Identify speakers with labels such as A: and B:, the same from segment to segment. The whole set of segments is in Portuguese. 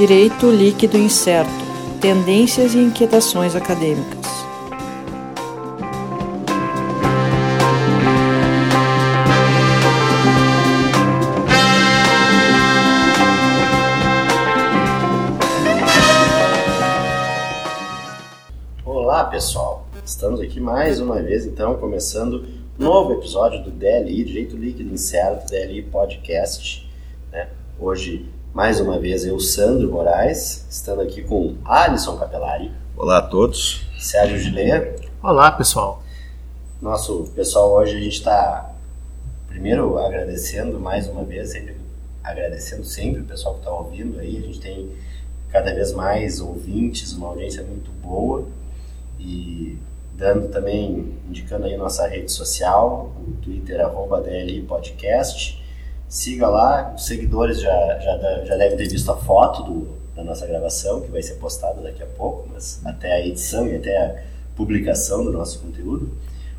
A: Direito Líquido Incerto Tendências e Inquietações Acadêmicas.
B: Olá pessoal, estamos aqui mais uma vez então começando um novo episódio do DLI Direito Líquido Incerto DLI Podcast. Né? Hoje mais uma vez eu, Sandro Moraes, estando aqui com Alisson Capelari.
C: Olá a todos.
B: Sérgio Gilê.
D: Olá, pessoal.
B: Nosso pessoal hoje a gente está primeiro agradecendo mais uma vez, sempre agradecendo sempre o pessoal que está ouvindo aí. A gente tem cada vez mais ouvintes, uma audiência muito boa e dando também, indicando aí nossa rede social, o Twitter, arroba DLI Podcast Siga lá, os seguidores já, já, já devem ter visto a foto do, da nossa gravação, que vai ser postada daqui a pouco, mas até a edição e até a publicação do nosso conteúdo.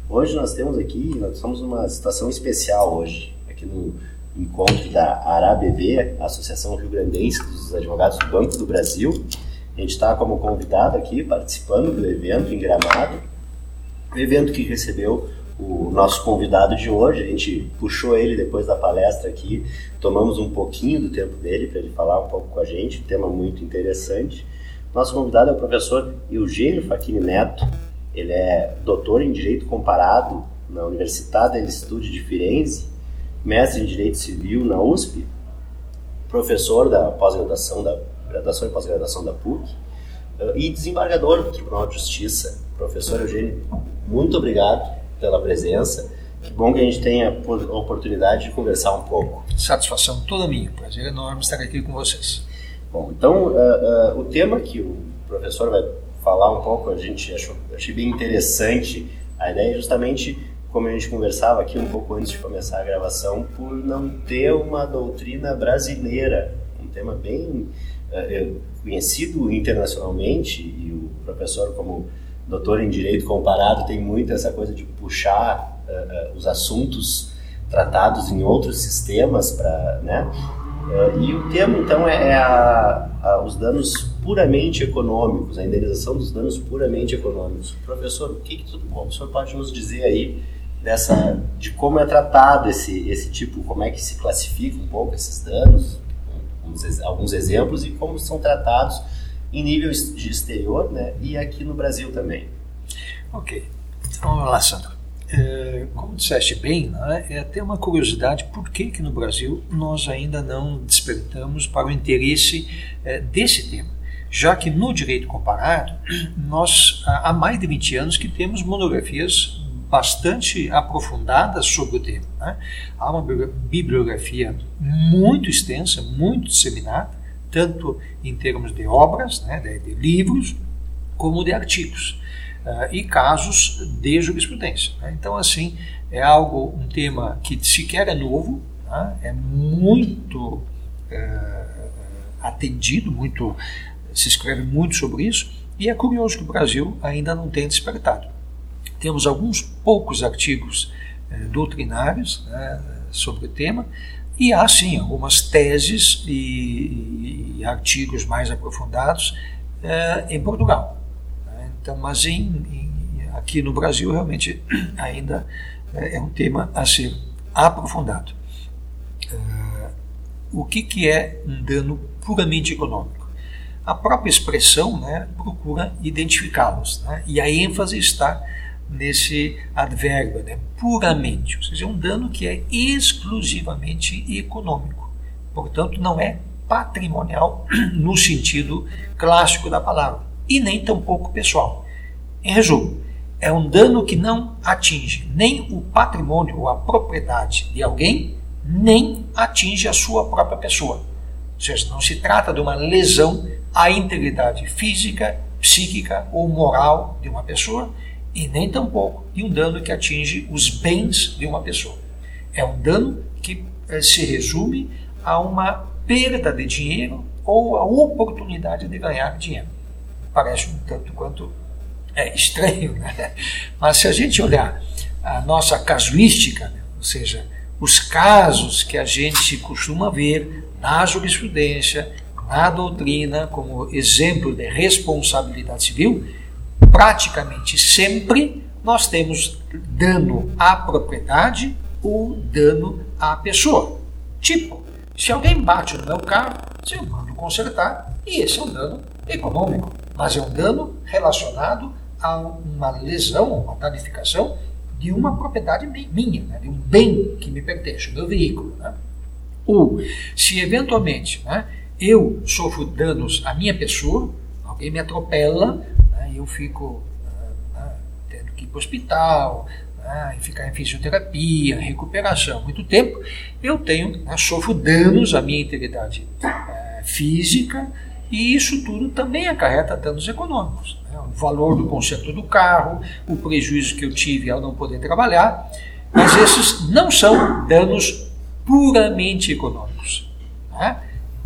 B: Hoje nós temos aqui, nós estamos numa situação especial hoje, aqui no encontro da ARABB, Associação Rio Grandense dos Advogados do Banco do Brasil. A gente está como convidado aqui, participando do evento em Gramado, um evento que recebeu o nosso convidado de hoje. A gente puxou ele depois da palestra aqui, tomamos um pouquinho do tempo dele para ele falar um pouco com a gente, um tema muito interessante. Nosso convidado é o professor Eugênio Facchini Neto. Ele é doutor em Direito Comparado na Universidade del Studio de Firenze, mestre em Direito Civil na USP, professor da pós-graduação da graduação e pós-graduação da PUC e desembargador do Tribunal de Justiça. Professor Eugênio, muito obrigado pela presença. Que bom que a gente tenha a oportunidade de conversar um pouco.
D: Satisfação toda minha. Prazer enorme estar aqui com vocês.
B: Bom, então uh, uh, o tema que o professor vai falar um pouco, a gente achou, achei bem interessante. A ideia é justamente, como a gente conversava aqui um pouco antes de começar a gravação, por não ter uma doutrina brasileira. Um tema bem uh, conhecido internacionalmente e o professor, como doutor em direito comparado tem muito essa coisa de puxar uh, uh, os assuntos tratados em outros sistemas para, né? Uh, e o tema então é, é a, a, os danos puramente econômicos, a indenização dos danos puramente econômicos. Professor, o que, que tudo bom? O senhor pode nos dizer aí dessa de como é tratado esse esse tipo, como é que se classifica um pouco esses danos, alguns, alguns exemplos e como são tratados em nível de exterior né, e aqui no Brasil também.
D: Ok. Então, vamos lá, Sandro. É, como disseste bem, né, é até uma curiosidade por que, que no Brasil nós ainda não despertamos para o interesse é, desse tema. Já que no direito comparado, nós há mais de 20 anos que temos monografias bastante aprofundadas sobre o tema. Né? Há uma bibliografia muito extensa, muito disseminada, tanto em termos de obras, né, de, de livros, como de artigos. Uh, e casos de jurisprudência. Né? Então, assim, é algo, um tema que sequer é novo, né? é muito uh, atendido, muito se escreve muito sobre isso, e é curioso que o Brasil ainda não tenha despertado. Temos alguns poucos artigos uh, doutrinários né, sobre o tema, e há sim algumas teses e, e artigos mais aprofundados é, em Portugal. Então, mas em, em, aqui no Brasil realmente ainda é, é um tema a ser aprofundado. É, o que, que é um dano puramente econômico? A própria expressão né, procura identificá-los, né? e a ênfase está nesse advérbio, né? puramente, ou seja, é um dano que é exclusivamente econômico. Portanto, não é patrimonial no sentido clássico da palavra e nem tampouco pessoal. Em resumo, é um dano que não atinge nem o patrimônio ou a propriedade de alguém, nem atinge a sua própria pessoa. Ou seja, não se trata de uma lesão à integridade física, psíquica ou moral de uma pessoa, e nem tampouco de um dano que atinge os bens de uma pessoa. É um dano que eh, se resume a uma perda de dinheiro ou a oportunidade de ganhar dinheiro. Parece um tanto quanto é, estranho, né? mas se a gente olhar a nossa casuística, né? ou seja, os casos que a gente costuma ver na jurisprudência, na doutrina, como exemplo de responsabilidade civil, praticamente sempre nós temos dano à propriedade ou dano à pessoa. Tipo, se alguém bate no meu carro, eu mando consertar e esse é um dano econômico, mas é um dano relacionado a uma lesão, uma danificação de uma propriedade minha, né, de um bem que me pertence, o meu veículo. Né? Ou, se eventualmente né, eu sofro danos à minha pessoa, alguém me atropela, eu fico uh, uh, tendo que ir para o hospital, uh, ficar em fisioterapia, recuperação, muito tempo, eu tenho, né, sofro danos à minha integridade eh, física, e isso tudo também acarreta danos econômicos. Né? O valor do conserto do carro, o prejuízo que eu tive ao não poder trabalhar, mas esses não são danos puramente econômicos. Né?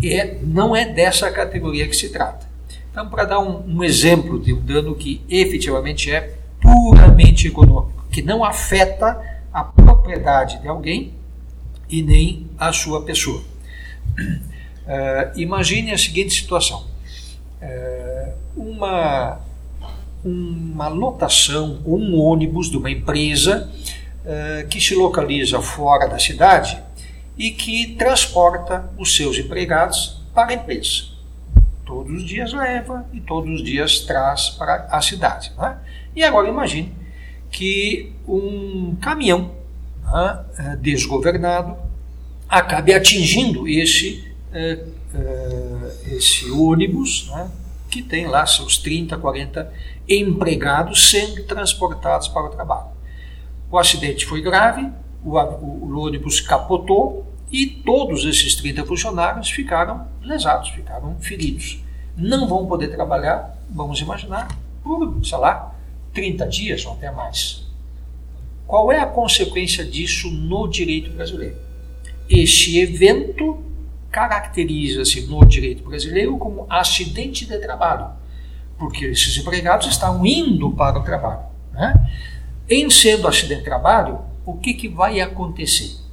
D: E não é dessa categoria que se trata. Então, para dar um, um exemplo de um dano que efetivamente é puramente econômico, que não afeta a propriedade de alguém e nem a sua pessoa. Uh, imagine a seguinte situação: uh, uma, uma lotação, um ônibus de uma empresa uh, que se localiza fora da cidade e que transporta os seus empregados para a empresa. Todos os dias leva e todos os dias traz para a cidade. Né? E agora imagine que um caminhão né, desgovernado acabe atingindo esse é, é, esse ônibus, né, que tem lá seus 30, 40 empregados sendo transportados para o trabalho. O acidente foi grave, o, o, o ônibus capotou e todos esses 30 funcionários ficaram lesados, ficaram feridos. Não vão poder trabalhar, vamos imaginar, por, sei lá, 30 dias ou até mais. Qual é a consequência disso no direito brasileiro? Este evento caracteriza-se no direito brasileiro como acidente de trabalho, porque esses empregados estão indo para o trabalho. Né? Em sendo acidente de trabalho, o que, que vai acontecer?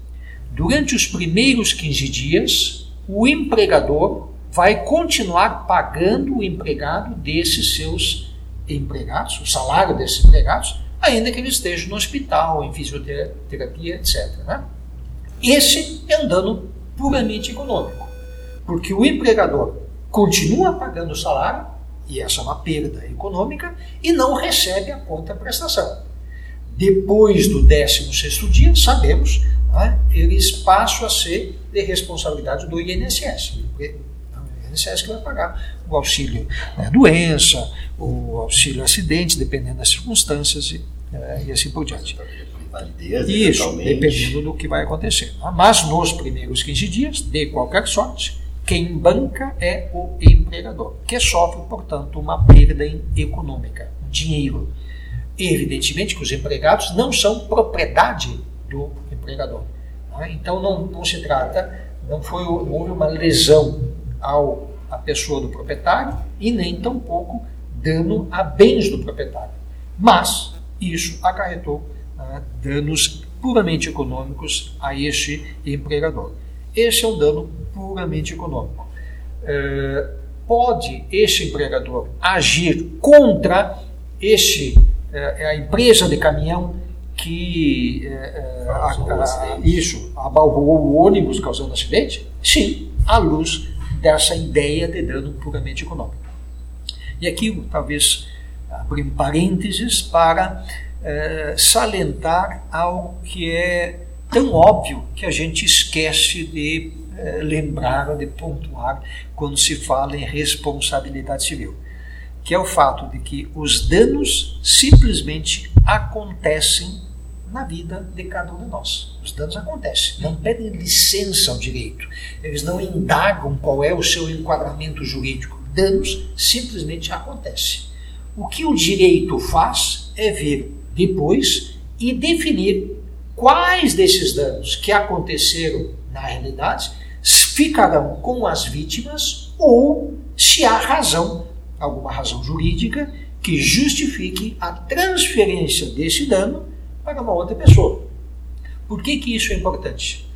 D: Durante os primeiros 15 dias, o empregador vai continuar pagando o empregado desses seus empregados, o salário desses empregados, ainda que ele esteja no hospital, em fisioterapia, etc. Né? Esse é um dano puramente econômico, porque o empregador continua pagando o salário, e essa é uma perda econômica, e não recebe a contraprestação. Depois do 16 dia, sabemos, né, eles passam a ser de responsabilidade do INSS. O INSS que vai pagar o auxílio né, doença, o auxílio acidente, dependendo das circunstâncias e, é, e assim por diante
B: validez,
D: Isso, dependendo do que vai acontecer. Mas nos primeiros 15 dias, de qualquer sorte, quem banca é o empregador, que sofre, portanto, uma perda econômica, dinheiro. Evidentemente que os empregados não são propriedade do empregador. Né? Então não, não se trata, não foi houve uma lesão ao a pessoa do proprietário e nem tampouco dano a bens do proprietário. Mas isso acarretou danos puramente econômicos a este empregador. Esse é um dano puramente econômico. É, pode este empregador agir contra este, é, a empresa de caminhão que é, é a, a, isso abalroou o ônibus causando acidente? Sim, à luz dessa ideia de dano puramente econômico. E aqui, talvez, abrir parênteses para é, salientar algo que é tão óbvio que a gente esquece de é, lembrar, de pontuar quando se fala em responsabilidade civil, que é o fato de que os danos simplesmente acontecem na vida de cada um de nós. Os danos acontecem, não pedem licença ao direito, eles não indagam qual é o seu enquadramento jurídico. Danos simplesmente acontecem. O que o direito faz é ver depois e definir quais desses danos que aconteceram na realidade ficarão com as vítimas ou se há razão, alguma razão jurídica, que justifique a transferência desse dano para uma outra pessoa. Por que, que isso é importante?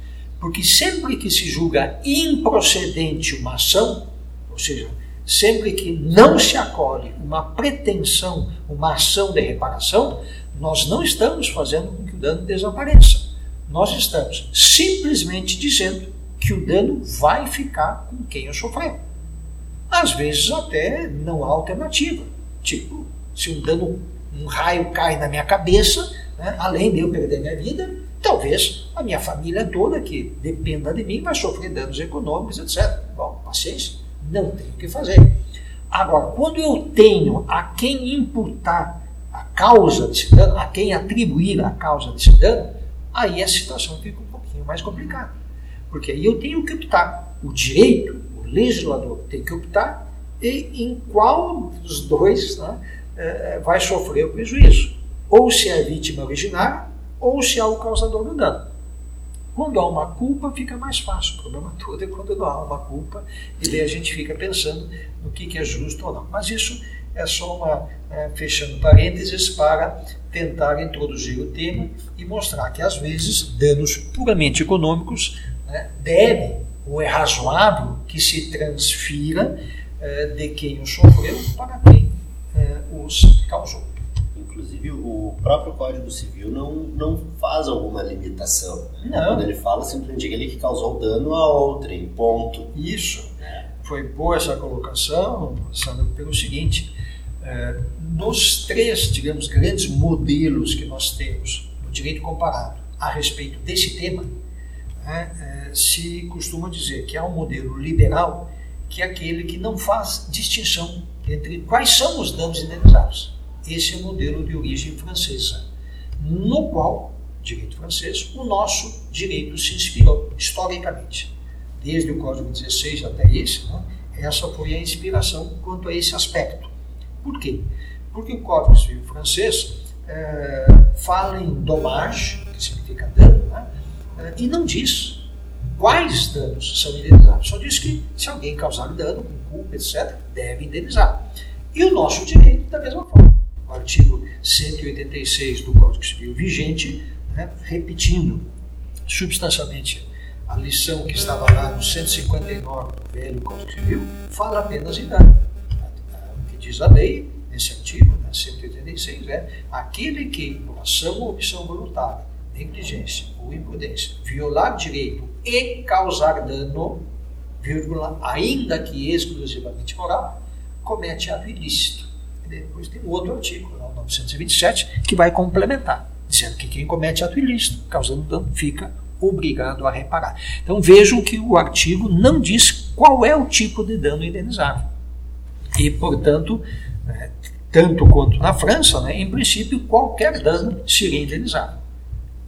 D: Porque sempre que se julga improcedente uma ação, Ou seja, sempre que não se acolhe uma pretensão, uma ação de reparação, nós não estamos fazendo com que o dano desapareça. Nós estamos simplesmente dizendo que o dano vai ficar com quem o sofreu. Às vezes até não há alternativa. Tipo, se um dano, um raio cai na minha cabeça, né, além de eu perder minha vida, talvez a minha família toda, que dependa de mim, vai sofrer danos econômicos, etc. Bom, paciência, não tenho o que fazer. Agora, quando eu tenho a quem imputar a causa desse dano, a quem atribuir a causa desse dano, aí a situação fica um pouquinho mais complicada. Porque aí eu tenho que optar. O direito, o legislador tem que optar e em qual dos dois né, é, vai sofrer o prejuízo. Ou se é a vítima originária, ou se é o causador do dano. Quando há uma culpa, fica mais fácil. O problema todo é quando há uma culpa, e daí a gente fica pensando no que, que é justo ou não. Mas isso é só uma, é, fechando parênteses, para tentar introduzir o tema e mostrar que, às vezes, danos puramente econômicos né, devem, ou é razoável, que se transfira é, de quem os sofreu para quem é, os causou.
B: Inclusive, o próprio Código Civil não, não faz alguma limitação.
D: Não.
B: Quando ele fala, simplesmente ele que causou dano a outrem, ponto.
D: Isso. Foi boa essa colocação, Sandro, pelo seguinte: é, nos três, digamos, grandes modelos que nós temos no direito comparado a respeito desse tema, né, é, se costuma dizer que há um modelo liberal que é aquele que não faz distinção entre quais são os danos indenizáveis. Esse é o modelo de origem francesa, no qual, direito francês, o nosso direito se inspirou historicamente. Desde o Código 16 até esse, né, essa foi a inspiração quanto a esse aspecto. Por quê? Porque o Código Civil francês é, fala em dommage, que significa dano, né, é, e não diz quais danos são indenizados. Só diz que se alguém causar dano, com culpa, etc., deve indenizar. E o nosso direito, da mesma forma. O artigo 186 do Código Civil vigente, né, repetindo substancialmente a lição que estava lá no 159 do velho Código Civil, fala apenas em dano. O que diz a lei, nesse artigo, né, 186, é aquele que, por ação ou omissão voluntária, negligência ou imprudência, violar direito e causar dano, vírgula, ainda que exclusivamente moral, comete ato ilícito. E depois tem outro artigo, o 927, que vai complementar, dizendo que quem comete ato ilícito, causando dano, fica obrigado a reparar. Então vejam que o artigo não diz qual é o tipo de dano indenizável. E, portanto, né, tanto quanto na França, né, em princípio, qualquer dano seria indenizável.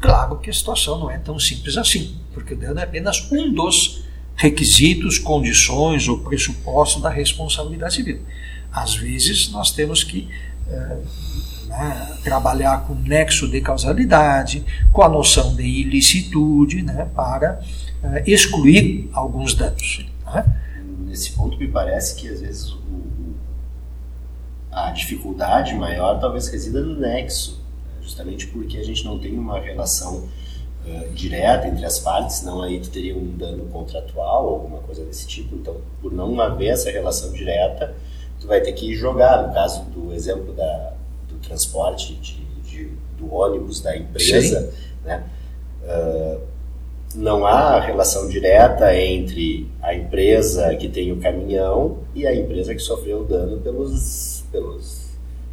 D: Claro que a situação não é tão simples assim, porque o dano é apenas um dos requisitos, condições ou pressupostos da responsabilidade civil. Às vezes nós temos que é, né, trabalhar com nexo de causalidade, com a noção de ilicitude, né, para é, excluir alguns danos. Né?
B: Nesse ponto me parece que às vezes o, a dificuldade maior talvez resida no nexo, justamente porque a gente não tem uma relação uh, direta entre as partes, senão aí tu teria um dano contratual ou alguma coisa desse tipo. Então, por não haver essa relação direta, tu vai ter que jogar. No caso do exemplo da, do transporte de, de do ônibus da empresa, né? Uh, não há relação direta entre a empresa que tem o caminhão e a empresa que sofreu o dano pelos, pelos,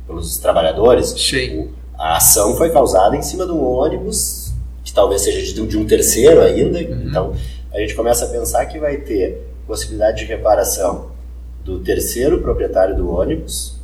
B: pelos trabalhadores.
D: Sim.
B: A ação foi causada em cima de um ônibus que talvez seja de, de um terceiro ainda. Uhum. Então, a gente começa a pensar que vai ter possibilidade de reparação do terceiro proprietário do ônibus,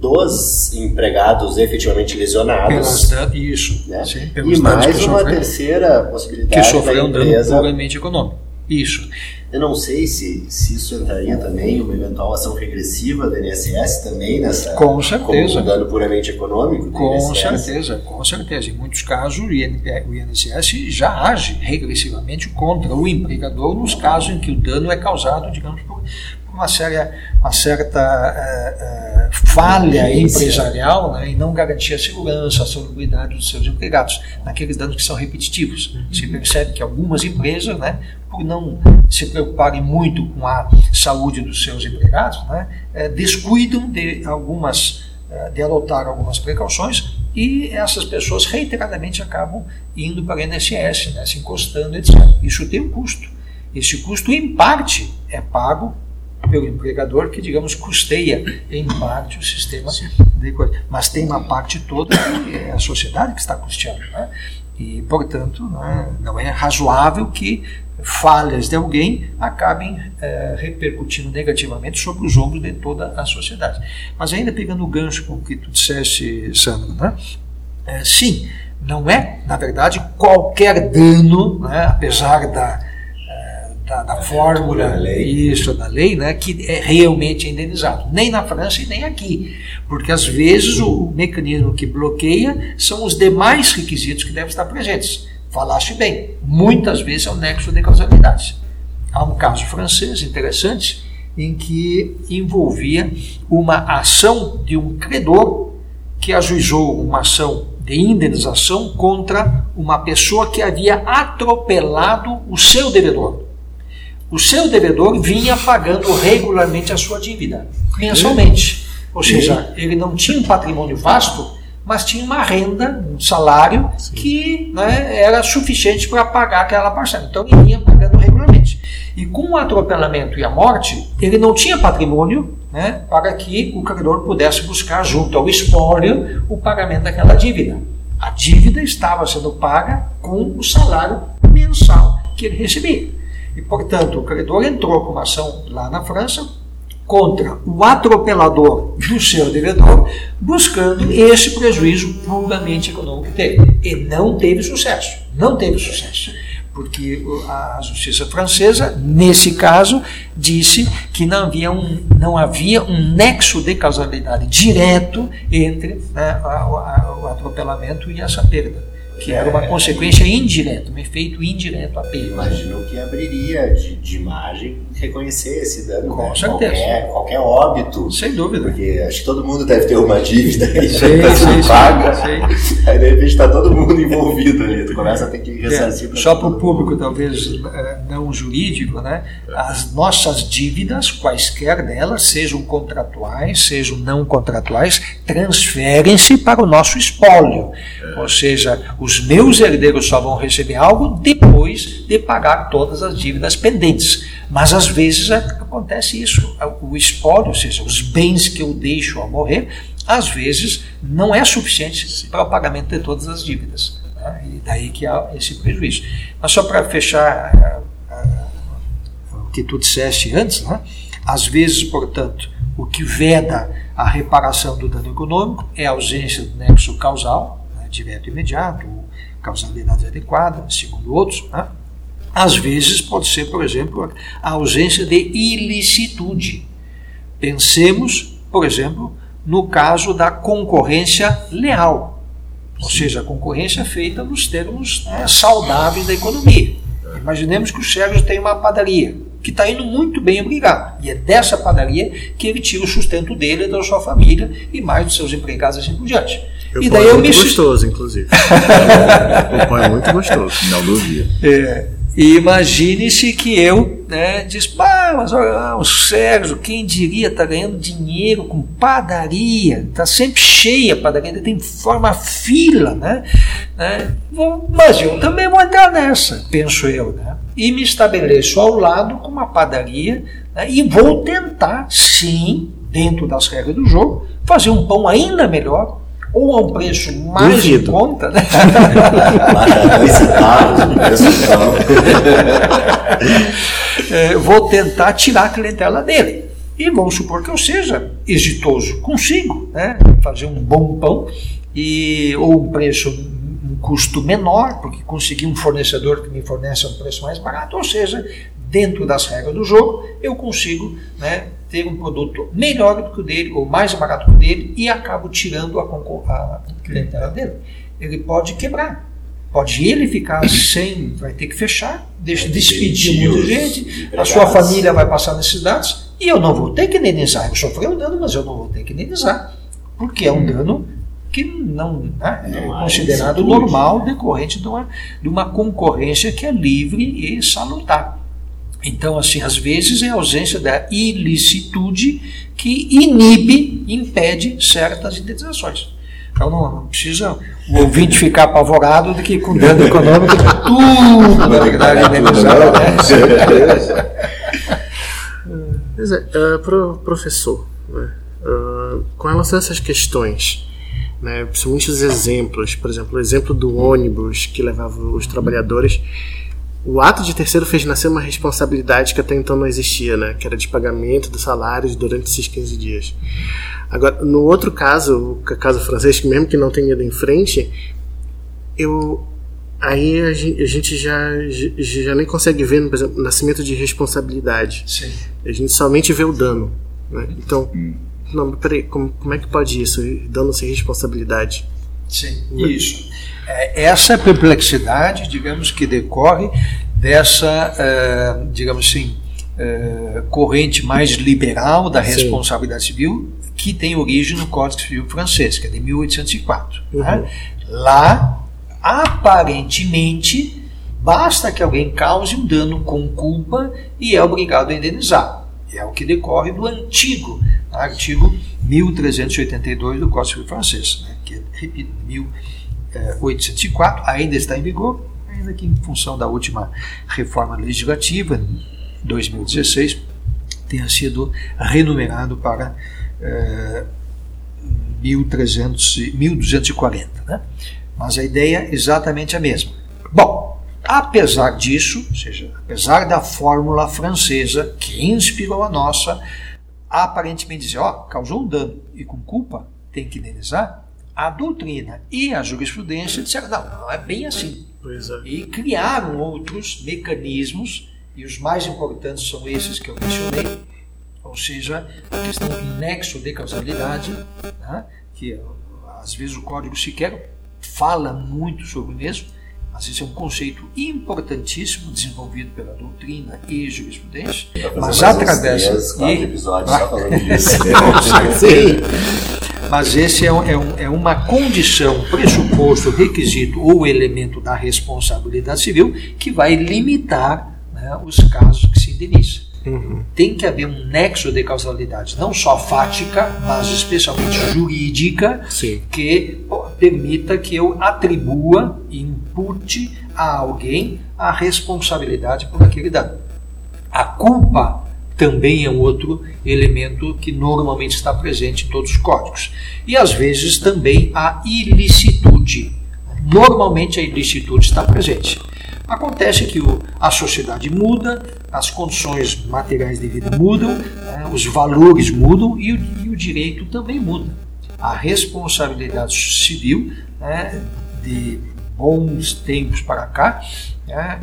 B: dos empregados efetivamente lesionados.
D: Pelas, isso.
B: Né?
D: Sim,
B: e mais uma terceira possibilidade
D: que sofreu um
B: da empresa.
D: dano puramente econômico. Isso.
B: Eu não sei se, se isso entraria também uma eventual ação regressiva do INSS também nessa.
D: Com certeza.
B: Como um dano puramente econômico.
D: Com
B: INSS.
D: certeza, com certeza. Em muitos casos, o INSS já age regressivamente contra o empregador nos casos em que o dano é causado, digamos, por, por uma, séria, uma certa uh, uh, falha empresarial né, e não garantir a segurança, a salubridade dos seus empregados, naqueles danos que são repetitivos. Uhum. Se percebe que algumas empresas, né, por não se preocuparem muito com a saúde dos seus empregados, né, uh, descuidam de algumas de adotar algumas precauções e essas pessoas reiteradamente acabam indo para a INSS, né, se encostando, etc. Isso tem um custo. Esse custo, em parte, é pago pelo empregador que, digamos, custeia em parte o sistema de coisa. Mas tem uma parte toda que é a sociedade que está custeando. Né? E, portanto, não é, não é razoável que falhas de alguém acabem é, repercutindo negativamente sobre os ombros de toda a sociedade. Mas ainda pegando o gancho com o que tu disseste, Sandro, né? É, sim, não é, na verdade, qualquer dano, né, apesar da, da, da fórmula, da isso, da lei, né, que é realmente indenizado. Nem na França e nem aqui. Porque às vezes o mecanismo que bloqueia são os demais requisitos que devem estar presentes. Falaste bem, muitas vezes é o nexo de causalidade. Há um caso francês interessante em que envolvia uma ação de um credor que ajuizou uma ação de indenização contra uma pessoa que havia atropelado o seu devedor. O seu devedor vinha pagando regularmente a sua dívida, mensalmente. Ou seja, ele não tinha um patrimônio vasto, mas tinha uma renda, um salário Sim. que né, era suficiente para pagar aquela parcela. Então ele ia pagando regularmente. E com o atropelamento e a morte, ele não tinha patrimônio né, para que o credor pudesse buscar junto ao espólio o pagamento daquela dívida. A dívida estava sendo paga com o salário mensal que ele recebia. E, portanto, o credor entrou com uma ação lá na França contra o atropelador do seu devedor, buscando esse prejuízo puramente econômico dele. E não teve sucesso. Não teve sucesso. Porque a justiça francesa, nesse caso, disse que não havia um, não havia um nexo de causalidade direto entre né, o atropelamento e essa perda que era uma consequência indireta, um efeito indireto apenas.
B: Imagino que abriria de, de imagem reconhecer esse dano.
D: Com
B: né?
D: certeza.
B: Qualquer, qualquer óbito.
D: Sem dúvida.
B: Porque acho que todo mundo deve ter uma dívida
D: e sei, sei,
B: paga. Sei. Aí de repente está todo mundo envolvido ali. Tu começa a ter que ressarcir.
D: É, só para o público, talvez eh, não jurídico, né? as nossas dívidas, quaisquer delas, sejam contratuais, sejam não contratuais, transferem-se para o nosso espólio. É. Ou seja, os meus herdeiros só vão receber algo depois de pagar todas as dívidas pendentes. Mas às vezes acontece isso. O espólio, ou seja, os bens que eu deixo ao morrer, às vezes não é suficiente para o pagamento de todas as dívidas. Né? E daí que há esse prejuízo. Mas só para fechar uh, o que tu disseste antes, né? às vezes, portanto, o que veda a reparação do dano econômico é a ausência do nexo causal, direto e imediato, causalidade adequada, segundo outros. Né? Às vezes pode ser, por exemplo, a ausência de ilicitude. Pensemos, por exemplo, no caso da concorrência leal, ou seja, a concorrência feita nos termos né, saudáveis da economia. Imaginemos que o Sérgio tem uma padaria que está indo muito bem, obrigado. E é dessa padaria que ele tira o sustento dele, da sua família e mais dos seus empregados assim por diante. E
C: daí é eu muito me... gostoso, inclusive. o pão é muito gostoso.
B: Não duvida.
D: É. E imagine-se que eu né, diz, ah, mas olha, o Sérgio, quem diria, está ganhando dinheiro com padaria, está sempre cheia a padaria, tem forma fila, né? né? Mas eu também vou entrar nessa, penso eu, né? E me estabeleço ao lado com uma padaria né, e vou tentar, sim, dentro das regras do jogo, fazer um pão ainda melhor, ou a um preço mais em conta, né? é, vou tentar tirar a clientela dele. E vamos supor que eu seja exitoso, consigo né? fazer um bom pão e ou um preço um custo menor, porque consegui um fornecedor que me fornece um preço mais barato, ou seja, dentro das regras do jogo, eu consigo né, ter um produto melhor do que o dele, ou mais barato que o dele, e acabo tirando a, a clientela dele. Ele pode quebrar. Pode ele ficar sem, vai ter que fechar, deixa, despedir muita gente, a sua família vai passar necessidades, E eu não vou ter que indenizar. Eu sofri um dano, mas eu não vou ter que indenizar. Porque é um dano que não né, é
B: Não
D: considerado normal decorrente de uma, de uma concorrência que é livre e salutar. Então, assim, às vezes é a ausência da ilicitude que inibe, impede certas indenizações. Então não, não precisa o ouvinte ficar apavorado de que com dano econômico tudo vai ficar indenizado. né?
C: Pois é, eh, pro professor, né, eh, com relação a essas questões, né, principalmente os exemplos, por exemplo, o exemplo do ônibus que levava os trabalhadores, o ato de terceiro fez nascer uma responsabilidade que até então não existia, né, que era de pagamento dos salários durante esses 15 dias. Agora, no outro caso, o caso francês, que mesmo que não tenha ido em frente, eu aí a gen- a gente já, já, nem consegue ver, por exemplo, nascimento de responsabilidade.
D: Sim.
C: A gente somente vê o dano. Né? Então, não, mas peraí, como, como é que pode isso? Dano sem responsabilidade?
D: Sim, isso. É, Essa perplexidade, digamos, que decorre dessa, eh, digamos assim, eh, corrente mais liberal da
C: Sim.
D: responsabilidade civil, que tem origem no Código Civil francês, que é de 1804. né? Lá, aparentemente, basta que alguém cause um dano com culpa e é obrigado a indenizar. É o que decorre do antigo artigo 1382 do Código Civil francês, né? que, repito, 1804, ainda está em vigor, ainda que em função da última reforma legislativa, em 2016, tenha sido renumerado para eh, 1300 e- 1240. Né? Mas a ideia é exatamente a mesma. Bom, apesar disso, ou seja, apesar da fórmula francesa que inspirou a nossa, aparentemente dizer, ó, causou um dano e com culpa tem que indenizar, a doutrina e a jurisprudência disseram, não, não é bem assim.
C: É.
D: E criaram outros mecanismos, e os mais importantes são esses que eu mencionei, ou seja, a questão do nexo de causalidade, né, que às vezes o código sequer fala muito sobre o mesmo, mas esse é um conceito importantíssimo desenvolvido pela doutrina e jurisprudência,
B: fazer
D: mas através e-
B: episódios só falando disso.
D: Sim. Mas esse é, um- é um- é uma condição, pressuposto, requisito ou elemento da responsabilidade civil que vai limitar né, os casos que se indenizam. Tem que haver um nexo de causalidade, não só fática, mas especialmente jurídica,
C: Sim.
D: que permita que eu atribua e impute a alguém a responsabilidade por aquele dano. A culpa também é um outro elemento que normalmente está presente em todos os códigos. E às vezes também a ilicitude. Normalmente a ilicitude está presente. Acontece que a sociedade muda, as condições materiais de vida mudam, né, os valores mudam e o, e o direito também muda. A responsabilidade civil, né, de bons tempos para cá, né,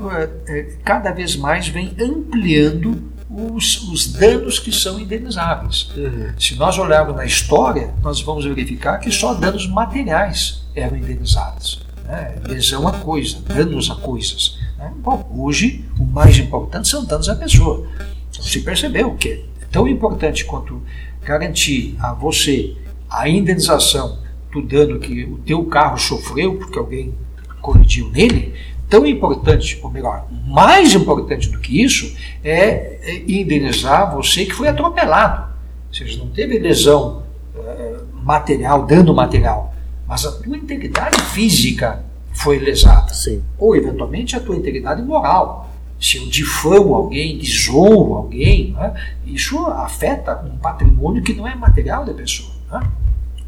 D: é, cada vez mais vem ampliando os, os danos que são indenizáveis. Se nós olharmos na história, nós vamos verificar que só danos materiais eram indenizados. Né? Lesão a coisa, danos a coisas. né? Bom, hoje o mais importante são danos à pessoa. Se percebeu que é tão importante quanto garantir a você a indenização do dano que o teu carro sofreu porque alguém colidiu nele, tão importante, ou melhor, mais importante do que isso, é é indenizar você que foi atropelado. Ou seja, não teve lesão eh, material, dano material, mas a tua integridade física foi lesada.
C: Sim.
D: Ou, eventualmente, a tua integridade moral. Se eu difamo alguém, desonro alguém, né, isso afeta um patrimônio que não é material da pessoa. né?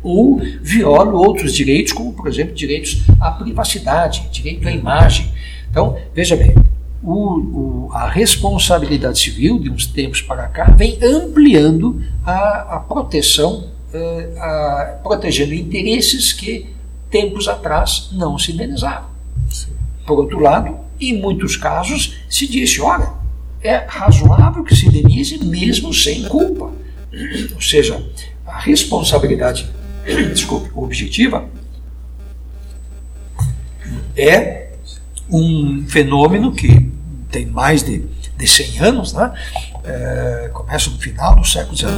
D: Ou violo outros direitos, como, por exemplo, direitos à privacidade, direito à imagem. Então, veja bem, o- o- a responsabilidade civil, de uns tempos para cá, vem ampliando a, a proteção, eh, a- protegendo interesses que tempos atrás não se indenizavam. Por outro lado, em muitos casos, se disse: olha, é razoável que se indenize mesmo sem culpa. Ou seja, a responsabilidade desculpe, objetiva é um fenômeno que tem mais de, de 100 anos, né? é, começa no final do século XIX,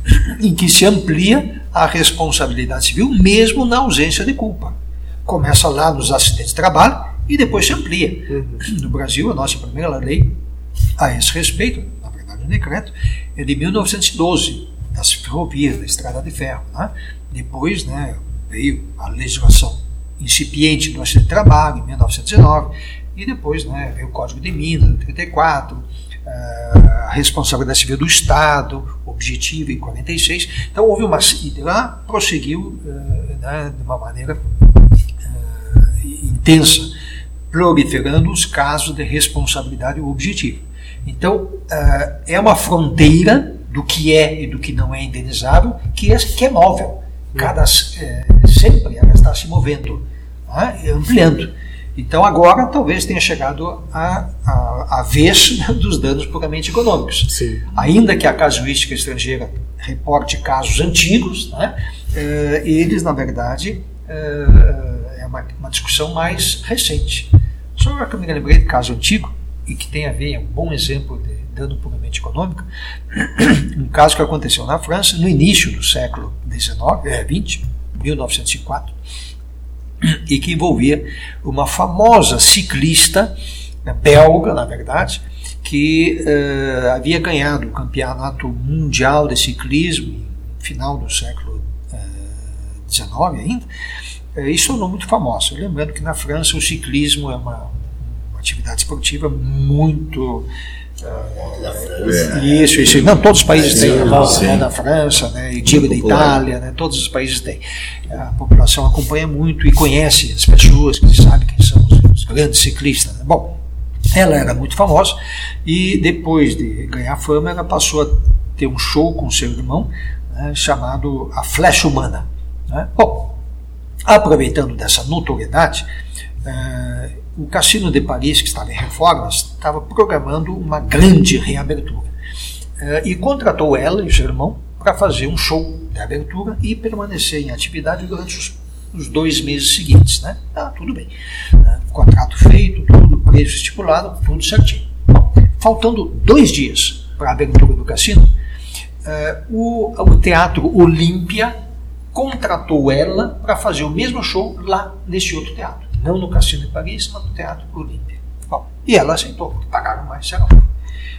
D: em que se amplia a responsabilidade civil, mesmo na ausência de culpa. Começa lá nos acidentes de trabalho e depois se amplia. Uhum. No Brasil, a nossa primeira lei a esse respeito, na verdade, o decreto, é de 1912, das ferrovias, da estrada de ferro. Né? Depois né, veio a legislação incipiente do acidente de trabalho, em 1919, e depois né, veio o Código de Minas, em 34, a responsabilidade civil do Estado, objetiva em 46. Então houve uma. E lá prosseguiu uh, né, de uma maneira uh, intensa, proliferando os casos de responsabilidade objetiva. Então uh, é uma fronteira do que é e do que não é indenizável que é, que é móvel. Cada, sempre ela está se movendo, tá? ampliando. Então agora talvez tenha chegado a, a, a vez dos danos puramente econômicos.
C: Sim.
D: Ainda que a casuística estrangeira reporte casos antigos, né, eles, na verdade, eh, é uma, uma, discussão mais recente. Só que eu me lembrei de caso antigo, e que tem a ver, é um bom exemplo de dano puramente econômico, um caso que aconteceu na França no início do século XIX, é, 20, 1904, e que envolvia uma famosa ciclista, né, belga, na verdade, que uh, havia ganhado o campeonato mundial de ciclismo no final do século XIX uh, ainda, uh, e tornou muito famosa. Lembrando que na França o ciclismo é uma atividade esportiva muito
B: da França.
D: Isso, isso. Não, todos os países têm a volta né, da França, né, e Giro da Itália, né, todos os países têm. A população acompanha muito e conhece as pessoas, que sabe quem são os, os grandes ciclistas. Né. Bom, ela era muito famosa e depois de ganhar fama, ela passou a ter um show com seu irmão né, chamado A Flecha Humana. Né. Bom, aproveitando dessa notoriedade, eh, o Cassino de Paris, que estava em reformas, estava programando uma grande reabertura. Eh, e contratou ela e seu irmão para fazer um show de abertura e permanecer em atividade durante os, os dois meses seguintes. Né? Ah, tudo bem. Eh, contrato feito, tudo, preço estipulado, tudo certinho. Bom, faltando dois dias para a abertura do cassino, eh, o, o Teatro Olímpia contratou ela para fazer o mesmo show lá nesse outro teatro não no Cassino de Paris, mas no Teatro Olímpia. Bom, e ela aceitou, pagaram mais, será?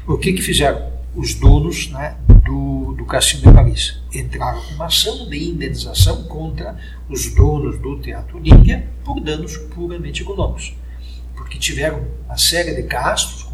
D: O que que fizeram? Os donos né, do, do Cassino de Paris entraram com uma ação de indenização contra os donos do Teatro Olímpia por danos puramente econômicos, porque tiveram uma série de gastos com,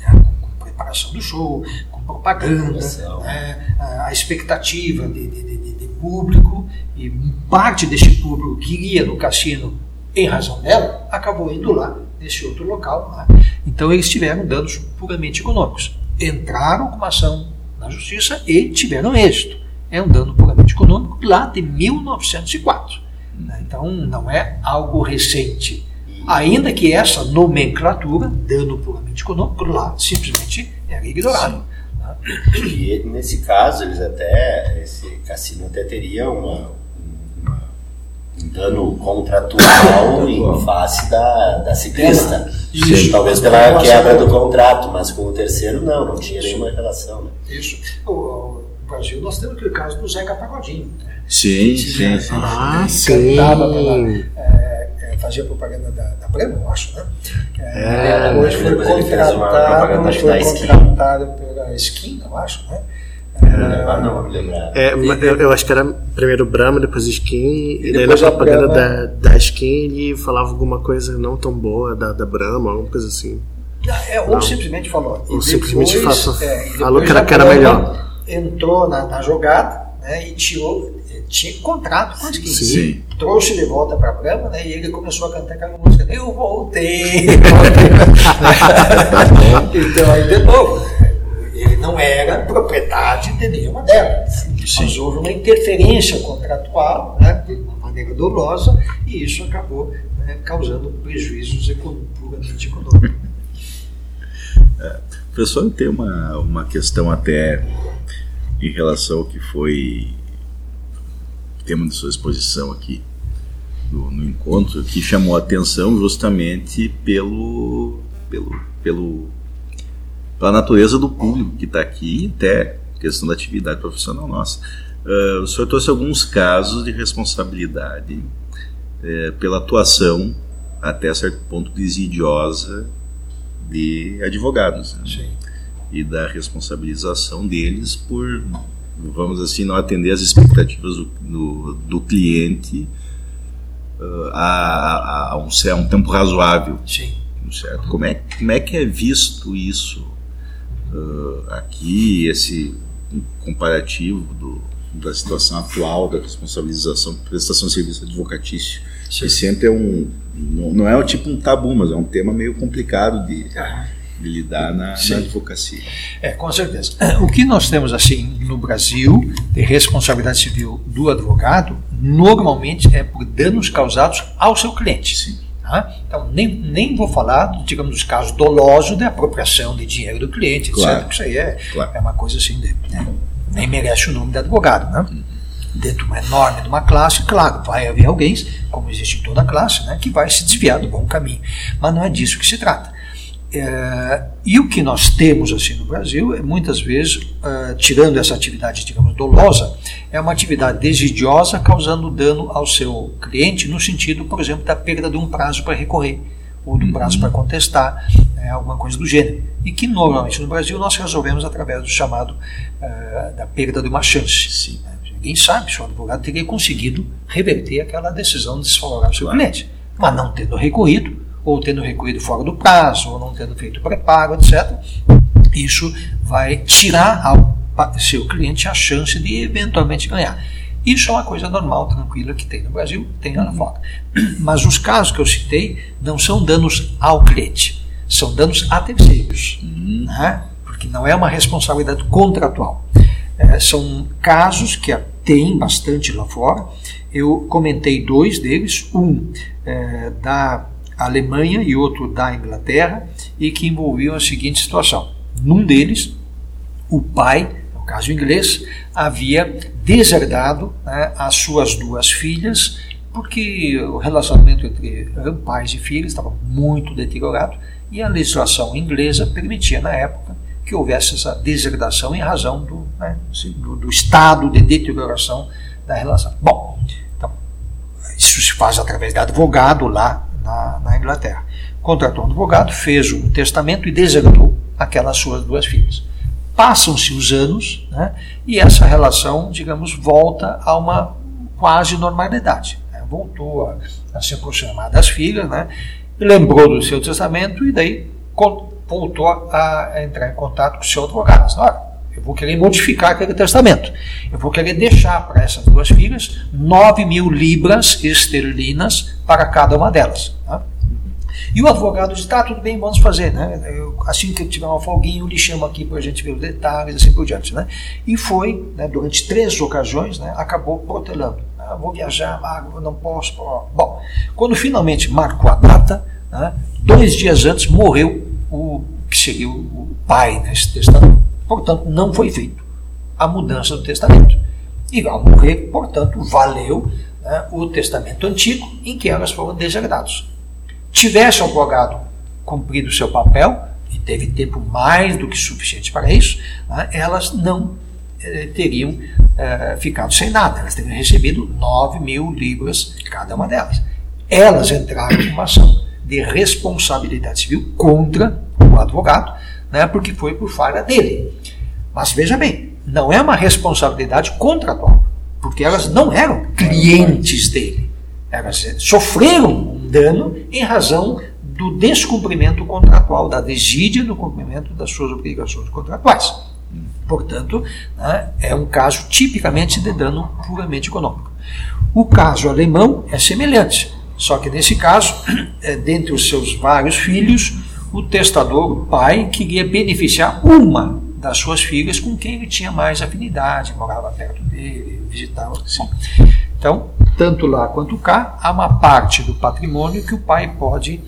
D: né, preparação do show, com propaganda, né, a expectativa de, de, de, de público, e parte desse público que iria no cassino em razão dela, acabou indo lá, nesse outro local. Lá. Então eles tiveram danos puramente econômicos. Entraram com uma ação na justiça e tiveram êxito. É um dano puramente econômico lá de 1904. Né? Então não é algo recente. Ainda que essa nomenclatura, dano puramente econômico, lá simplesmente era ignorado. Né?
B: E nesse caso, eles até, esse cassino até teria uma, dano contratual em face da, da ciclista. Isso. Talvez pela quebra do contrato, mas com o terceiro não, não tinha Isso. nenhuma relação. Né?
D: Isso. O, Brasil, nós temos aquele caso do Zeca Pagodinho. Né?
E: Sim, sim, sim.
C: Ah, sim. Cantava pela,
D: é, é, fazia propaganda da, da Brema, eu acho, né? É, é hoje foi contratado, foi contratado pela Skin, eu acho, né?
B: Ah, não.
C: É, eu, eu, acho que era primeiro Brahma, depois Skin, e, e daí na propaganda da, da Skin ele falava alguma coisa não tão boa da, da Brahma, alguma coisa assim.
D: É, ou não. simplesmente falou.
C: Ou simplesmente falou, é, falou que era, que era melhor.
D: Entrou na, na jogada né, e tirou, tinha contrato com a Skin. Sim. Trouxe de volta para a Brahma né, e ele começou a cantar aquela música. Eu voltei! então aí de novo ele não era propriedade de nenhuma delas. Mas houve uma interferência contratual, né, de uma maneira dolosa, e isso acabou né, causando prejuízos puramente econômicos.
E: É, professor, tem uma, uma questão até em relação ao que foi tema de sua exposição aqui no, no encontro, que chamou a atenção justamente pelo, pelo, pelo pela natureza do público que está aqui e até questão da atividade profissional nossa. Uh, o senhor trouxe alguns casos de responsabilidade é, pela atuação até certo ponto desidiosa de advogados né? e da responsabilização deles por vamos assim não atender às expectativas do, do, do cliente uh, a, a, um, a, um, tempo razoável
D: Sim.
E: certo como é como é que é visto isso uh, aqui esse comparativo do da situação atual da responsabilização prestação de serviço advocatício. Sim. sempre é um não é tipo um tabu, mas é um tema meio complicado de, de lidar na, na, advocacia.
D: É, com certeza. O que nós temos assim no Brasil de responsabilidade civil do advogado normalmente é por danos causados ao seu cliente. Sim. Tá? Então, nem, nem vou falar, digamos, dos casos dolosos de apropriação de dinheiro do cliente, claro. etc. Isso aí é, claro. é uma coisa assim, de, né? nem merece o nome de advogado, né? Dentro de uma enorme de uma classe, claro, vai haver alguém, como existe em toda classe, né, que vai se desviar do bom caminho. Mas não é disso que se trata. É, e o que nós temos assim no Brasil é muitas vezes, uh, tirando essa atividade, digamos, dolosa, é uma atividade desidiosa causando dano ao seu cliente, no sentido, por exemplo, da perda de um prazo para recorrer ou do prazo para contestar, é, alguma coisa do gênero. E que normalmente no Brasil nós resolvemos através do chamado uh, da perda de uma chance. Sim. Ninguém sabe se o advogado teria conseguido reverter aquela decisão desfavorável ao seu cliente. Mas não tendo recorrido, ou tendo recorrido fora do prazo, ou não tendo feito preparo, etc., isso vai tirar ao seu cliente a chance de eventualmente ganhar. Isso é uma coisa normal, tranquila, que tem no Brasil, tem lá fora. Mas os casos que eu citei não são danos ao cliente, são danos a terceiros, né? porque não é uma responsabilidade contratual. É, são casos que tem bastante lá fora. Eu comentei dois deles, um é, da Alemanha e outro da Inglaterra, e que envolviam a seguinte situação. Num deles, o pai caso inglês, havia deserdado né, as suas duas filhas, porque o relacionamento entre pais e filhos estava muito deteriorado e a legislação inglesa permitia, na época, que houvesse essa deserdação em razão do, né, do, do estado de deterioração da relação. Bom, então, isso se faz através de advogado lá na, na Inglaterra. Contratou um advogado, fez um testamento e deserdou aquelas suas duas filhas. Passam-se os anos né, e essa relação, digamos, volta a uma quase normalidade. Né? Voltou a, a, se aproximar das filhas, né, lembrou do seu testamento e daí voltou a, a entrar em contato com o seu advogado. Olha, eu vou querer modificar aquele testamento. Eu vou querer deixar para essas duas filhas 9 mil libras esterlinas para cada uma delas. E o advogado diz, tá, tudo bem, vamos fazer, né? Eu, assim que tiver uma folguinha, eu lhe chamo aqui para a gente ver os detalhes, assim por diante, né? E foi, né, durante três ocasiões, né, acabou protelando. Ah, vou viajar, ah, não posso. Bom, quando finalmente marcou a data, né, dois dias antes morreu o que seria o pai nesse testamento. Portanto, não foi feito a mudança do testamento. E ao morrer, portanto, valeu né, o testamento antigo em que elas foram deserdadas tivesse o advogado cumprido o seu papel, e teve tempo mais do que suficiente para isso, né, elas não eh, teriam eh, ficado sem nada, elas teriam recebido 9 mil libras cada uma delas. Elas entraram em uma ação de responsabilidade civil contra o advogado, né, porque foi por falha dele. Mas veja bem, não é uma responsabilidade contratual, porque elas não eram clientes dele. Elas sofreram dano em razão do descumprimento contratual, da desídia no cumprimento das suas obrigações contratuais. Portanto, né, é um caso tipicamente de dano puramente econômico. O caso alemão é semelhante, só que nesse caso, é, dentre os seus vários filhos, o testador, o pai, queria beneficiar uma das suas filhas com quem ele tinha mais afinidade, morava perto dele, visitava. Bom, então, tanto lá quanto cá, há uma parte do patrimônio que o pai pode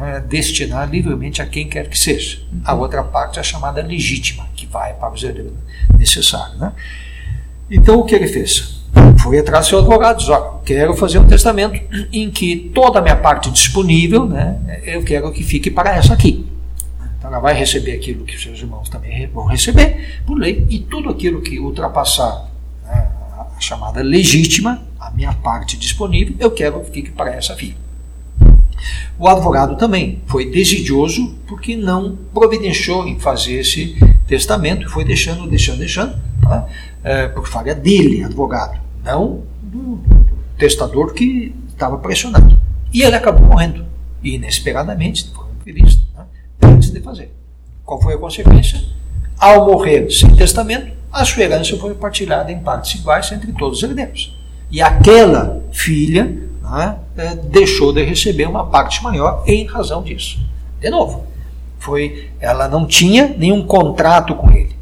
D: é, destinar livremente a quem quer que seja. A outra parte é a chamada legítima, que vai para o herdeiro necessário. Né? Então, o que ele fez? Foi atrás do seu advogado, disse, olha, quero fazer um testamento em que toda a minha parte disponível, né, eu quero que fique para essa aqui. Então ela vai receber aquilo que os seus irmãos também vão receber, por lei, e tudo aquilo que ultrapassar né, a chamada legítima, a minha parte disponível, eu quero que fique para essa filha. O advogado também foi desidioso porque não providenciou em fazer esse testamento e foi deixando, deixando, deixando, tá? é, por falha dele, advogado, não do testador que estava pressionado. E ele acabou morrendo, inesperadamente, de forma imprevista, né? antes de fazer. Qual foi a consequência? Ao morrer sem testamento, a sua herança foi partilhada em partes iguais entre todos os herdeiros. E aquela filha né, deixou de receber uma parte maior em razão disso. De novo, foi, ela não tinha nenhum contrato com ele.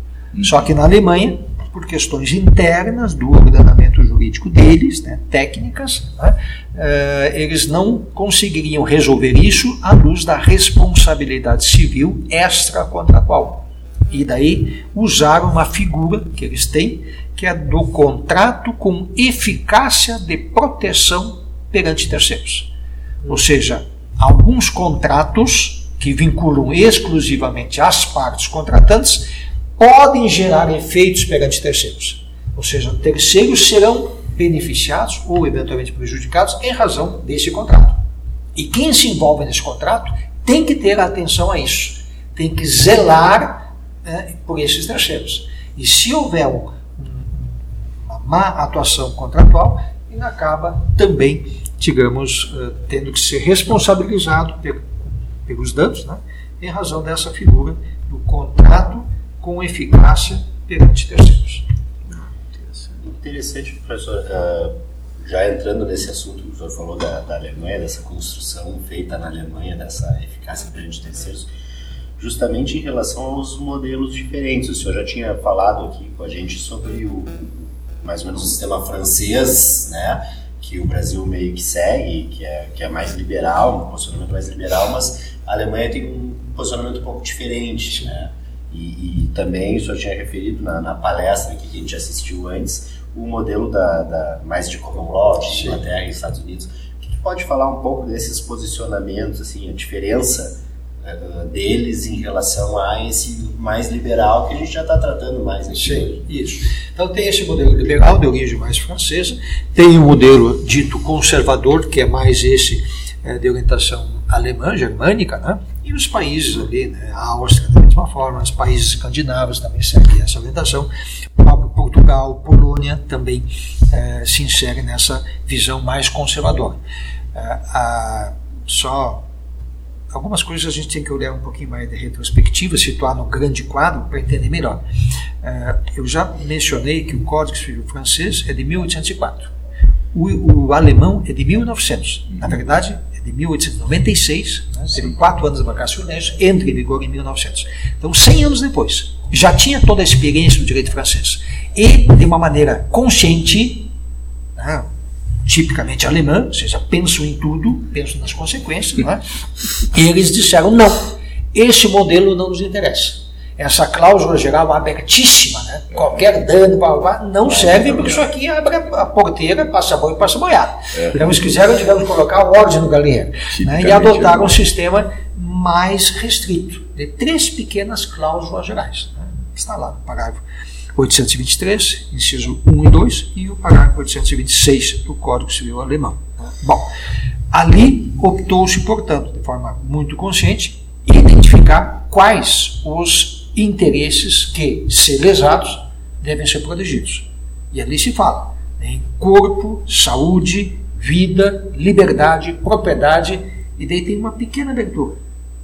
D: Só que na Alemanha, por questões internas do ordenamento jurídico deles, né, técnicas, né, eh, eles não conseguiriam resolver isso à luz da responsabilidade civil extracontratual. E daí usaram uma figura que eles têm, que é do contrato com eficácia de proteção perante terceiros. Ou seja, alguns contratos que vinculam exclusivamente as partes contratantes podem gerar efeitos perante terceiros. Ou seja, terceiros serão beneficiados ou eventualmente prejudicados em razão desse contrato. E quem se envolve nesse contrato tem que ter atenção a isso, tem que zelar por esses terceiros. E se houver um, uma má atuação contratual, ele acaba também digamos, uh, tendo que ser responsabilizado pelos danos, né, em razão dessa figura do contrato com eficácia perante terceiros.
B: Interessante, professor. Uh, já entrando nesse assunto o senhor falou da, da, Alemanha, dessa construção feita na Alemanha, dessa eficácia perante terceiros, justamente em relação aos modelos diferentes. O senhor já tinha falado aqui com a gente sobre o mais ou menos o sistema francês, né? que o Brasil meio que segue, que é, que é mais liberal, um posicionamento mais liberal, mas a Alemanha tem um posicionamento um pouco diferente, né? E, e também, o senhor tinha referido na, na palestra que a gente assistiu antes, o modelo da, da mais de common law, de Inglaterra e Estados Unidos. O que, que pode falar um pouco desses posicionamentos, assim, a diferença deles em relação a esse mais liberal que a gente já está tratando mais aqui.
D: Sim, isso. Então tem esse modelo liberal de origem mais francesa, tem o modelo dito conservador, que é mais esse é, de orientação alemã, germânica, né? e os países ali, né? a Áustria da mesma forma, os países escandinavos também seguem essa orientação, o próprio Portugal, Polônia também é, se insere nessa visão mais conservadora. É, a, só algumas coisas a gente tem que olhar um pouquinho mais de retrospectiva, situar no grande quadro para entender melhor. Uh, eu já mencionei que o Código Civil francês é de 1804. O, o alemão é de 1900. Na verdade, é de 1896. Né? Teve quatro anos de vacaciones, entra em vigor em 1900. Então, 100 anos depois, já tinha toda a experiência do direito francês. E, de uma maneira consciente, né? Tipicamente alemã, ou seja, pensam em tudo, pensam nas consequências, não é? e eles disseram: não, esse modelo não nos interessa. Essa cláusula geral abertíssima, né? qualquer dano não serve, porque isso aqui abre a porteira, passa boi e passa boiada. É. Então eles quiseram, digamos, colocar ordem no galinheiro né? e adotaram um sistema mais restrito, de três pequenas cláusulas gerais. Né? Está lá no parágrafo 823, inciso 1 e 2, e o parágrafo 826 do Código Civil Alemão. Bom, ali optou-se, portanto, de forma muito consciente, identificar quais os interesses que, se lesados, devem ser protegidos. E ali se fala em corpo, saúde, vida, liberdade, propriedade, e daí tem uma pequena abertura.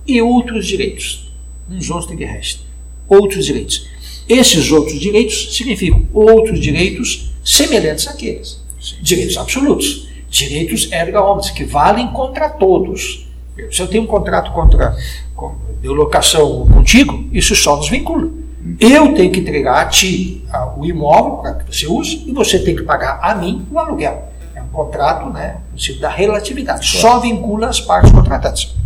D: E outros direitos. Uns outros que restam. Outros direitos. Esses outros direitos significam outros direitos semelhantes àqueles. Direitos absolutos. Direitos erga omnes, que valem contra todos. Se eu tenho um contrato contra, de locação contigo, isso só nos vincula. Eu tenho que entregar a ti o imóvel para que você use e você tem que pagar a mim o aluguel. É um contrato né, no sentido da relatividade. Só vincula as partes contratantes.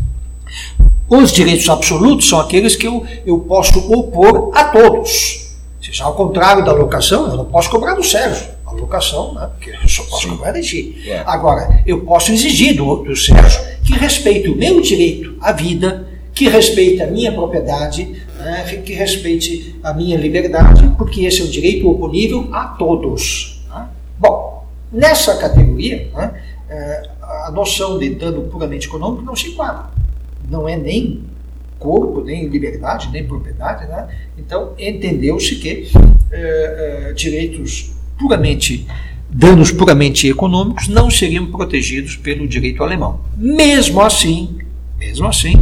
D: Os direitos absolutos são aqueles que eu, eu posso opor a todos. Se ao contrário da locação, eu não posso cobrar do Sérgio. A locação, né? porque eu só posso Sim. cobrar de ti. É. Agora, eu posso exigir do, do Sérgio que respeite o meu direito à vida, que respeite a minha propriedade, né, que respeite a minha liberdade, porque esse é um direito oponível a todos. Né? Bom, nessa categoria, né, é, a noção de dano puramente econômico não se enquadra. Não é nem corpo, nem liberdade, nem propriedade. Né? Então, entendeu-se que é, é, direitos puramente danos puramente econômicos não seriam protegidos pelo direito alemão. Mesmo assim, mesmo assim,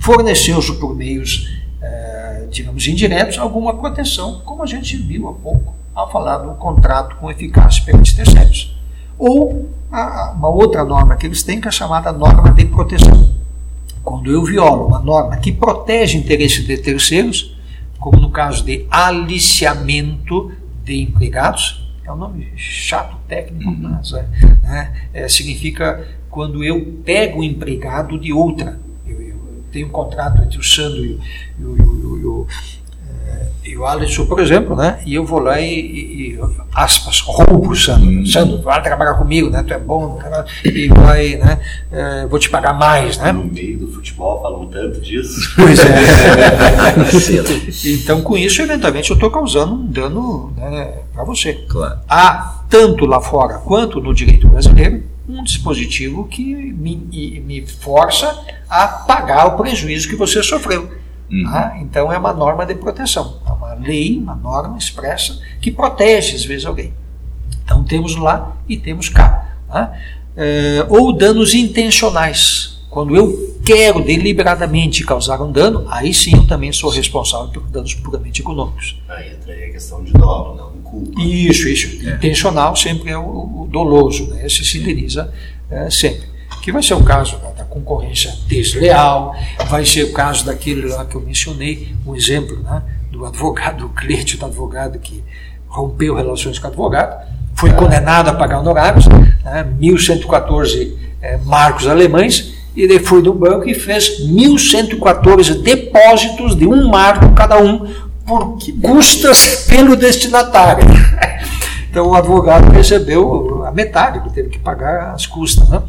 D: forneceu-se por meios, eh, digamos, indiretos alguma proteção, como a gente viu há pouco ao falar do contrato com eficácia perante terceiros. Ou a, uma outra norma que eles têm, que é chamada norma de proteção. Quando eu violo uma norma que protege interesses de terceiros, como no caso de aliciamento de empregados, é um nome chato, técnico, uhum. mas é, né, é, significa quando eu pego o empregado de outra. Eu, eu tenho um contrato entre o Sandro e, e, e, e o, e o Alisson, por exemplo, né? E eu vou lá e, e, e aspas, roubo o Sandro. Hum. Sandro, vai trabalhar comigo, né? Tu é bom, né? e vai, né? É, vou te pagar mais, né?
B: No meio do futebol falam tanto disso.
D: Pois é. então, com isso, eventualmente, eu estou causando um dano né, para você.
E: Claro.
D: Há, tanto lá fora quanto no direito brasileiro, um dispositivo que me, me força a pagar o prejuízo que você sofreu. Uhum. Tá? Então é uma norma de proteção, é uma lei, uma norma expressa que protege às vezes alguém. Então temos lá e temos cá. Tá? É, ou danos intencionais. Quando eu quero deliberadamente causar um dano, aí sim eu também sou responsável por danos puramente econômicos.
B: Aí entra aí a questão de dolo, não culpa.
D: Isso, isso. É. Intencional sempre é o, o doloso, né? se indeniza é, sempre que vai ser o caso da concorrência desleal, vai ser o caso daquele lá que eu mencionei, um exemplo né, do advogado, do cliente do advogado que rompeu relações com o advogado, foi condenado a pagar honorários, né, 1.114 é, marcos alemães, e ele foi no banco e fez 1.114 depósitos de um marco cada um por custas pelo destinatário. Então o advogado recebeu a metade, ele teve que pagar as custas. Né?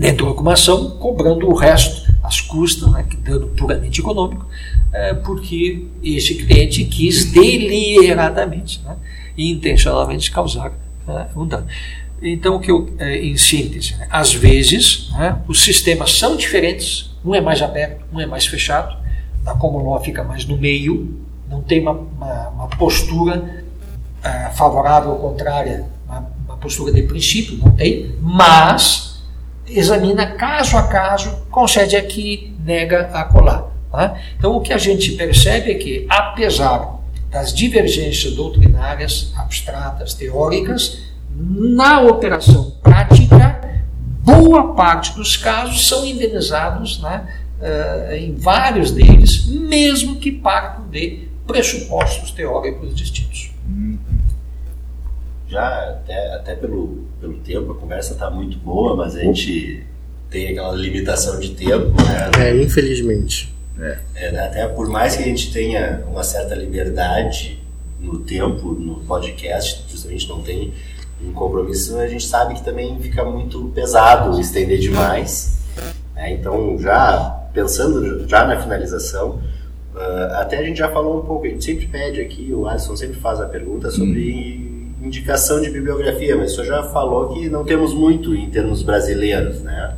D: Entrou com uma ação cobrando o resto, as custas, né, dando puramente econômico, é, porque esse cliente quis deliberadamente né, e intencionalmente causar é, um dano. Então, o que eu, é, em síntese, né, às vezes né, os sistemas são diferentes, um é mais aberto, um é mais fechado, a common law fica mais no meio, não tem uma, uma, uma postura favorável ou contrária, uma, uma postura de princípio, não tem, mas examina caso a caso, concede aqui, nega a colar. Tá? Então, o que a gente percebe é que, apesar das divergências doutrinárias, abstratas, teóricas, na operação prática, boa parte dos casos são indenizados né, uh, em vários deles, mesmo que partam de pressupostos teóricos distintos.
B: Já até, até pelo, pelo tempo, a conversa está muito boa, mas a gente tem aquela limitação de tempo. Né?
C: É, infelizmente.
B: É. É, até por mais que a gente tenha uma certa liberdade no tempo, no podcast, justamente não tem um compromisso, a gente sabe que também fica muito pesado estender demais. Né? Então, já pensando já na finalização, uh, até a gente já falou um pouco, a gente sempre pede aqui, o Alisson sempre faz a pergunta sobre. Hum indicação de bibliografia, mas o senhor já falou que não temos muito em termos brasileiros, né?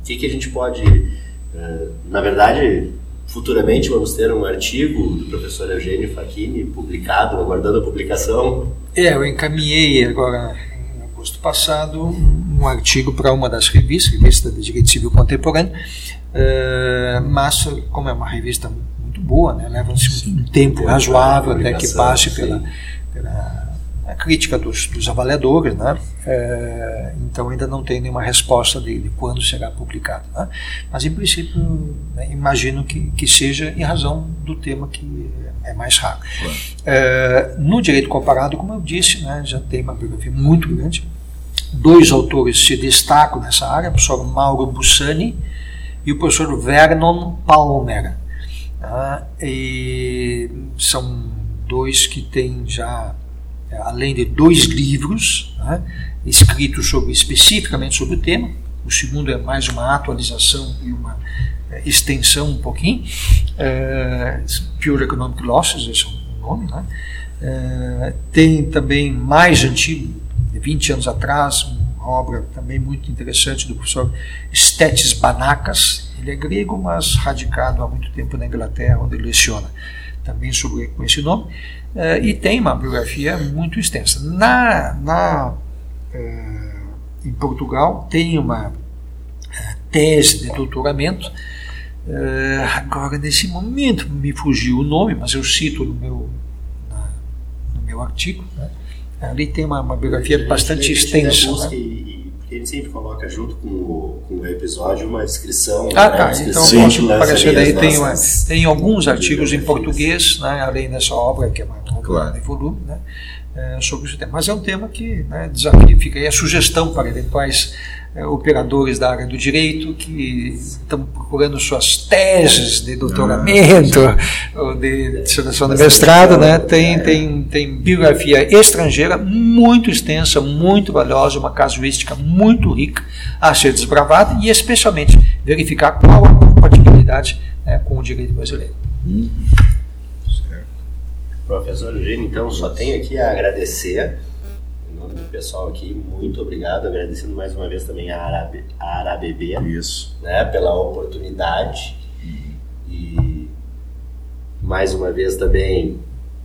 B: O que, que a gente pode, uh, na verdade, futuramente vamos ter um artigo do professor Eugênio Facchini publicado, aguardando a publicação.
D: É, eu encaminhei agora em agosto passado um artigo para uma das revistas, revista de Direito Civil Contemporâneo, uh, mas como é uma revista muito boa, né, leva-se um tempo razoável até que passe pela, pela a crítica dos, dos avaliadores, né? É, então ainda não tem nenhuma resposta de, de quando será publicado. Né? Mas em princípio né, imagino que, que seja em razão do tema que é mais raro. É, no direito comparado, como eu disse, né, já tem uma bibliografia muito grande. Dois autores se destacam nessa área, o professor Mauro Bussani e o professor Vernon Palmer. Né? E são dois que têm já além de dois livros né, escritos sobre, especificamente sobre o tema, o segundo é mais uma atualização e uma é, extensão um pouquinho. É, Pure Economic Losses, esse é o nome. Né? É, tem também mais antigo, de 20 anos atrás, uma obra também muito interessante do professor Stetis Banacas. Ele é grego, mas radicado há muito tempo na Inglaterra, onde ele leciona também sobre, com esse nome. É, e tem uma biografia muito extensa. Na, na, é, em Portugal tem uma é, tese de doutoramento. agora, nesse momento, me fugiu o nome, mas eu cito no meu, na, no meu artigo. Né? Ali tem uma, uma biografia bastante extensa.
B: Né? ele sempre coloca junto com o, com o episódio uma descrição.
D: Ah, né? tá. Então pode aparecer daí. Tem, uma, tem alguns artigos em português, né, além dessa obra, que é uma claro. de volume, né, é, sobre esse tema. Mas é um tema que né, desafia, fica aí a sugestão para eventuais é, operadores da área do direito que estão procurando suas teses de doutoramento ah, ou de seleção de mestrado, né? Tem, tem, tem biografia estrangeira muito extensa, muito valiosa, uma casuística muito rica a ser desbravada e especialmente verificar qual a compatibilidade né, com o direito brasileiro.
B: Professor Eugênio, então só tenho aqui a agradecer nome do pessoal aqui, muito obrigado. Agradecendo mais uma vez também a, Arabe, a Arabebê
E: Isso.
B: Né, pela oportunidade. E mais uma vez também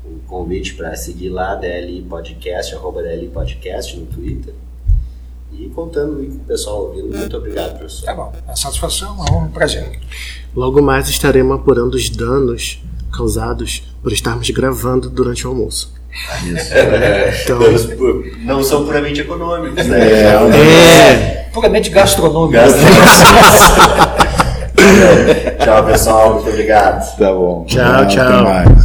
B: o um convite para seguir lá, DLI Podcast, arroba DLI Podcast no Twitter. E contando com o pessoal ouvindo. Muito obrigado, professor.
D: Tá bom. A satisfação é um prazer.
C: Logo mais estaremos apurando os danos causados por estarmos gravando durante o almoço.
B: então, não são puramente econômicos, né?
D: É, é. puramente gastronômicos.
B: tchau, pessoal. Muito obrigado.
E: Tá bom.
C: Tchau, tchau.